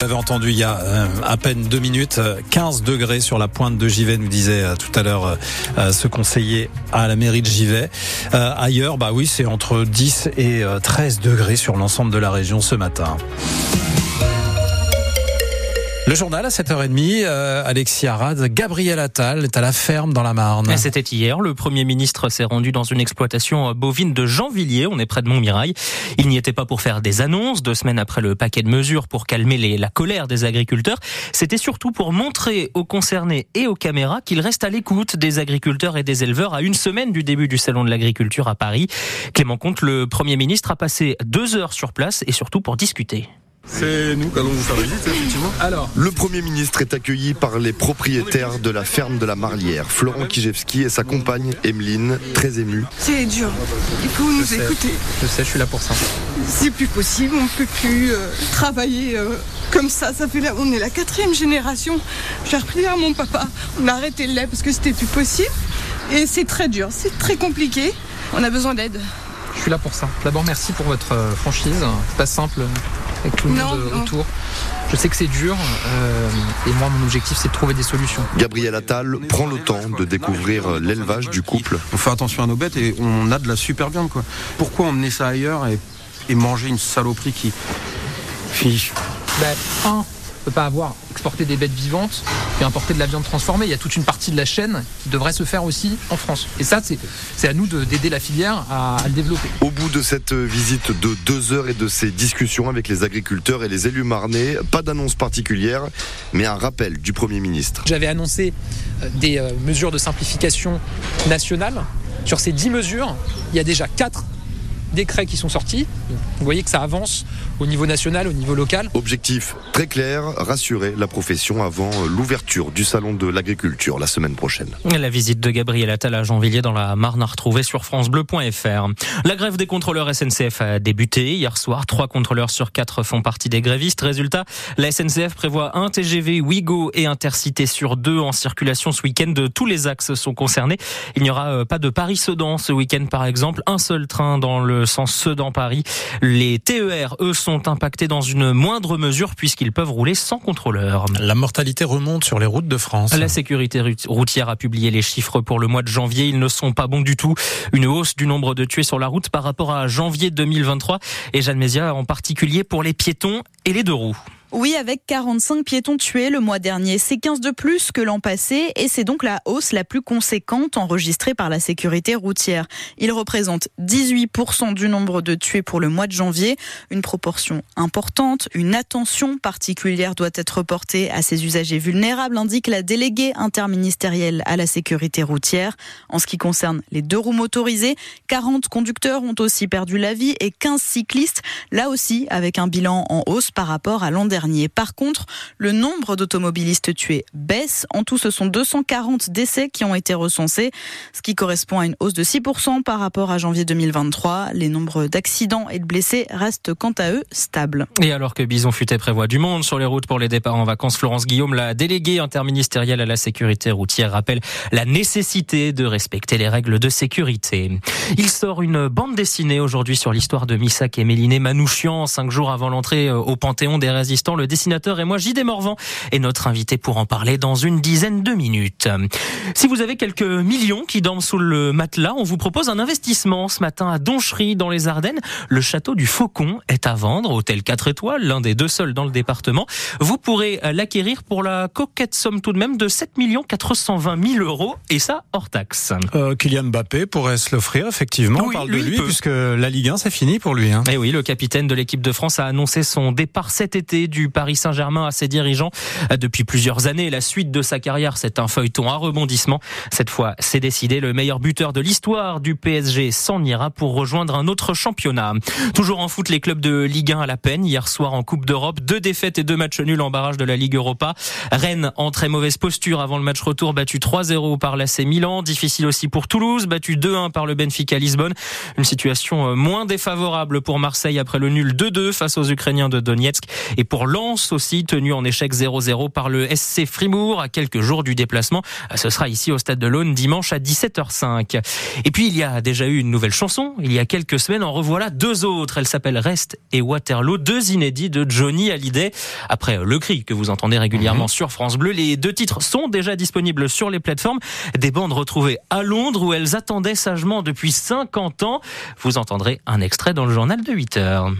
Vous avez entendu il y a euh, à peine deux minutes, 15 degrés sur la pointe de Givet, nous disait euh, tout à l'heure euh, ce conseiller à la mairie de Givet. ailleurs, bah oui, c'est entre 10 et 13 degrés sur l'ensemble de la région ce matin. Le journal à 7h30, euh, Alexis Arad, Gabriel Attal est à la ferme dans la Marne. C'était hier, le Premier ministre s'est rendu dans une exploitation bovine de Jeanvilliers, on est près de Montmirail. Il n'y était pas pour faire des annonces, deux semaines après le paquet de mesures pour calmer la colère des agriculteurs, c'était surtout pour montrer aux concernés et aux caméras qu'il reste à l'écoute des agriculteurs et des éleveurs à une semaine du début du Salon de l'agriculture à Paris. Clément Comte, le Premier ministre, a passé deux heures sur place et surtout pour discuter. C'est nous qui allons vous faire visite, effectivement. Alors, le Premier ministre est accueilli par les propriétaires de la ferme de la Marlière, Florent Kijewski et sa compagne Emeline, très émue. C'est dur, il faut nous écouter. Je sais, je suis là pour ça. C'est plus possible, on ne peut plus euh, travailler euh, comme ça. Ça fait là, on est la quatrième génération. J'ai repris à mon papa, on a arrêté le lait parce que c'était plus possible. Et c'est très dur, c'est très compliqué. On a besoin d'aide. Je suis là pour ça. D'abord, merci pour votre euh, franchise. C'est pas simple avec tout le monde autour. Je sais que c'est dur euh, et moi mon objectif c'est de trouver des solutions. Gabriel Attal prend le temps de découvrir l'élevage du couple. On fait attention à nos bêtes et on a de la super viande quoi. Pourquoi emmener ça ailleurs et, manger une saloperie qui fiche ben, un, peut pas avoir exporté des bêtes vivantes et importer de la viande transformée. Il y a toute une partie de la chaîne qui devrait se faire aussi en France. Et ça, c'est à nous d'aider la filière à, le développer. Au bout de cette visite de deux heures et de ces discussions avec les agriculteurs et les élus marnais, pas d'annonce particulière, mais un rappel du Premier ministre. J'avais annoncé euh, des euh, mesures de simplification nationales. Sur ces dix mesures, il y a déjà quatre décrets qui sont sortis. Vous voyez que ça avance au niveau national, au niveau local. Objectif très clair, rassurer la profession avant l'ouverture du salon de l'agriculture la semaine prochaine. La visite de Gabriel Attal à Jeanvilliers dans la Marne à retrouver sur francebleu.fr. La grève des contrôleurs SNCF a débuté hier soir. Trois contrôleurs sur quatre font partie des grévistes. Résultat, la SNCF prévoit un TGV Ouigo et Intercité sur deux en circulation ce week-end. Tous les axes sont concernés. Il n'y aura euh, pas de Paris-Sedan ce week-end par exemple. Un seul train dans le sens Sedan-Paris. Les TER, eux, sont impactés dans une moindre mesure puisqu'ils peuvent rouler sans contrôleur. La mortalité remonte sur les routes de France. La sécurité routière a publié les chiffres pour le mois de janvier. Ils ne sont pas bons du tout. Une hausse du nombre de tués sur la route par rapport à janvier 2023 et Jeanne Mézia en particulier pour les piétons et les deux roues. Oui, avec 45 piétons tués le mois dernier. C'est 15 de plus que l'an passé et c'est donc la hausse la plus conséquente enregistrée par la sécurité routière. Il représente 18% du nombre de tués pour le mois de janvier, une proportion importante. Une attention particulière doit être portée à ces usagers vulnérables, indique la déléguée interministérielle à la sécurité routière. En ce qui concerne les deux roues motorisées, 40 conducteurs ont aussi perdu la vie et 15 cyclistes, là aussi avec un bilan en hausse par rapport à l'an dernier. Par contre, le nombre d'automobilistes tués baisse. En tout, ce sont 240 décès qui ont été recensés, ce qui correspond à une hausse de 6% par rapport à janvier 2023. Les nombres d'accidents et de blessés restent quant à eux stables. Et alors que Bison Futé prévoit du monde sur les routes pour les départs en vacances, Florence Guillaume, la déléguée interministérielle à la sécurité routière, rappelle la nécessité de respecter les règles de sécurité. Il sort une bande dessinée aujourd'hui sur l'histoire de Missak et Méliné Manouchian, cinq jours avant l'entrée au Panthéon des résistants le dessinateur et moi, J.D. Morvan, est notre invité pour en parler dans une dizaine de minutes. Si vous avez quelques millions qui dorment sous le matelas, on vous propose un investissement ce matin à Donchery, dans les Ardennes. Le château du Faucon est à vendre, hôtel 4 étoiles, l'un des deux seuls dans le département. Vous pourrez l'acquérir pour la coquette somme tout de même de 7 420 000 euros, et ça hors taxe. Euh, Kylian Mbappé pourrait se l'offrir, effectivement. on parle de lui, puisque la Ligue 1, c'est fini pour lui. Hein. Et eh oui, le capitaine de l'équipe de France a annoncé son départ cet été du du Paris Saint-Germain à ses dirigeants depuis plusieurs années. La suite de sa carrière, c'est un feuilleton à rebondissement. Cette fois, c'est décidé. Le meilleur buteur de l'histoire du PSG s'en ira pour rejoindre un autre championnat. Toujours en foot, les clubs de Ligue 1 à la peine. Hier soir en Coupe d'Europe, deux défaites et deux matchs nuls en barrage de la Ligue Europa. Rennes en très mauvaise posture avant le match retour, battu 3-0 par l'AC Milan. Difficile aussi pour Toulouse, battu 2-1 par le Benfica Lisbonne. Une situation euh, moins défavorable pour Marseille après le nul 2-2 face aux Ukrainiens de Donetsk. Et pour Lens aussi, tenu en échec 0-0 par le SC Frimour à quelques jours du déplacement. Ce sera ici au Stade de l'Aune dimanche à 17h05. Et puis il y a déjà eu une nouvelle chanson. Il y a quelques semaines, en revoilà deux autres. Elle s'appelle Rest et Waterloo, deux inédits de Johnny Hallyday. Après Le Cri que vous entendez régulièrement mhm. sur France Bleu, les deux titres sont déjà disponibles sur les plateformes. Des bandes retrouvées à Londres où elles attendaient sagement depuis 50 ans. Vous entendrez un extrait dans le journal de 8 heures.